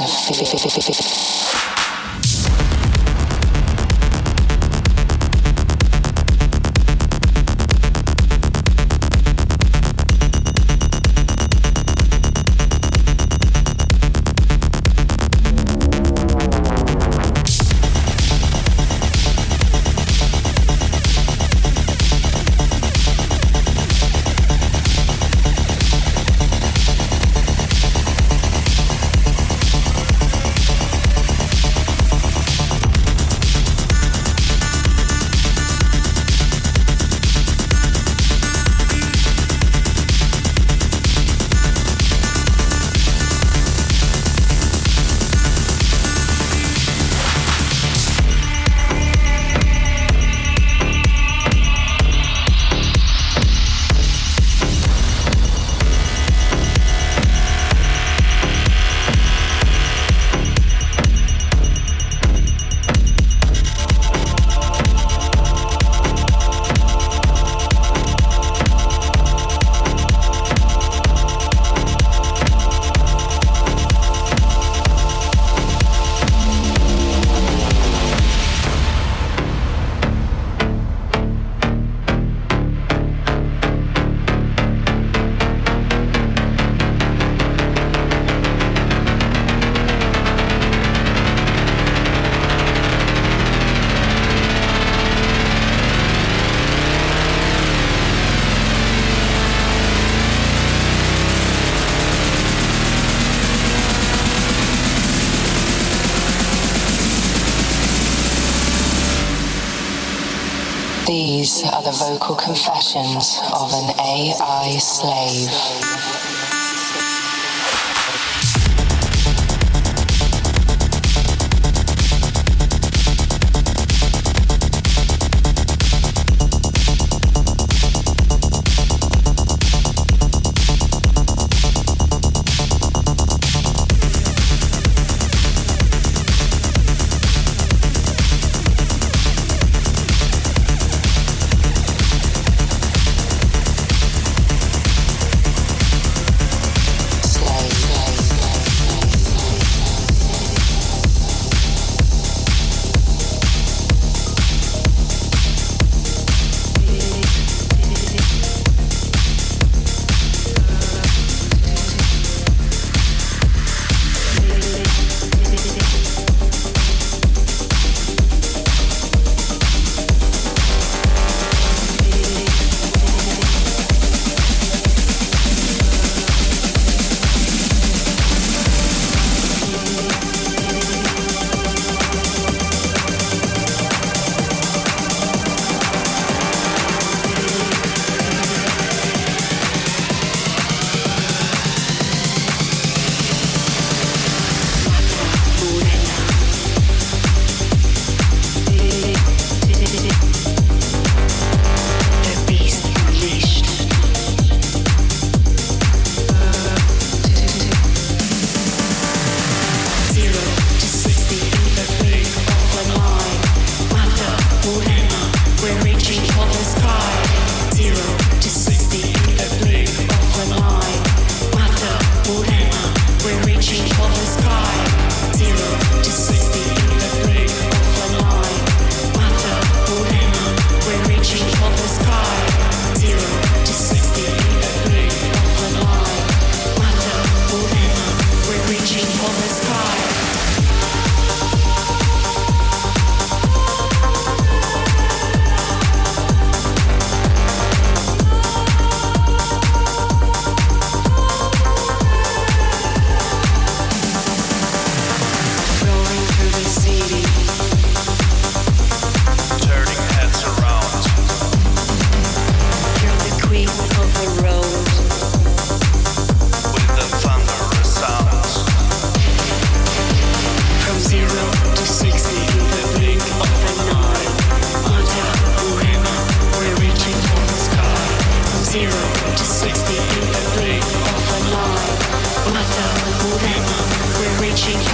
Are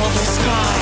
beautiful the sky.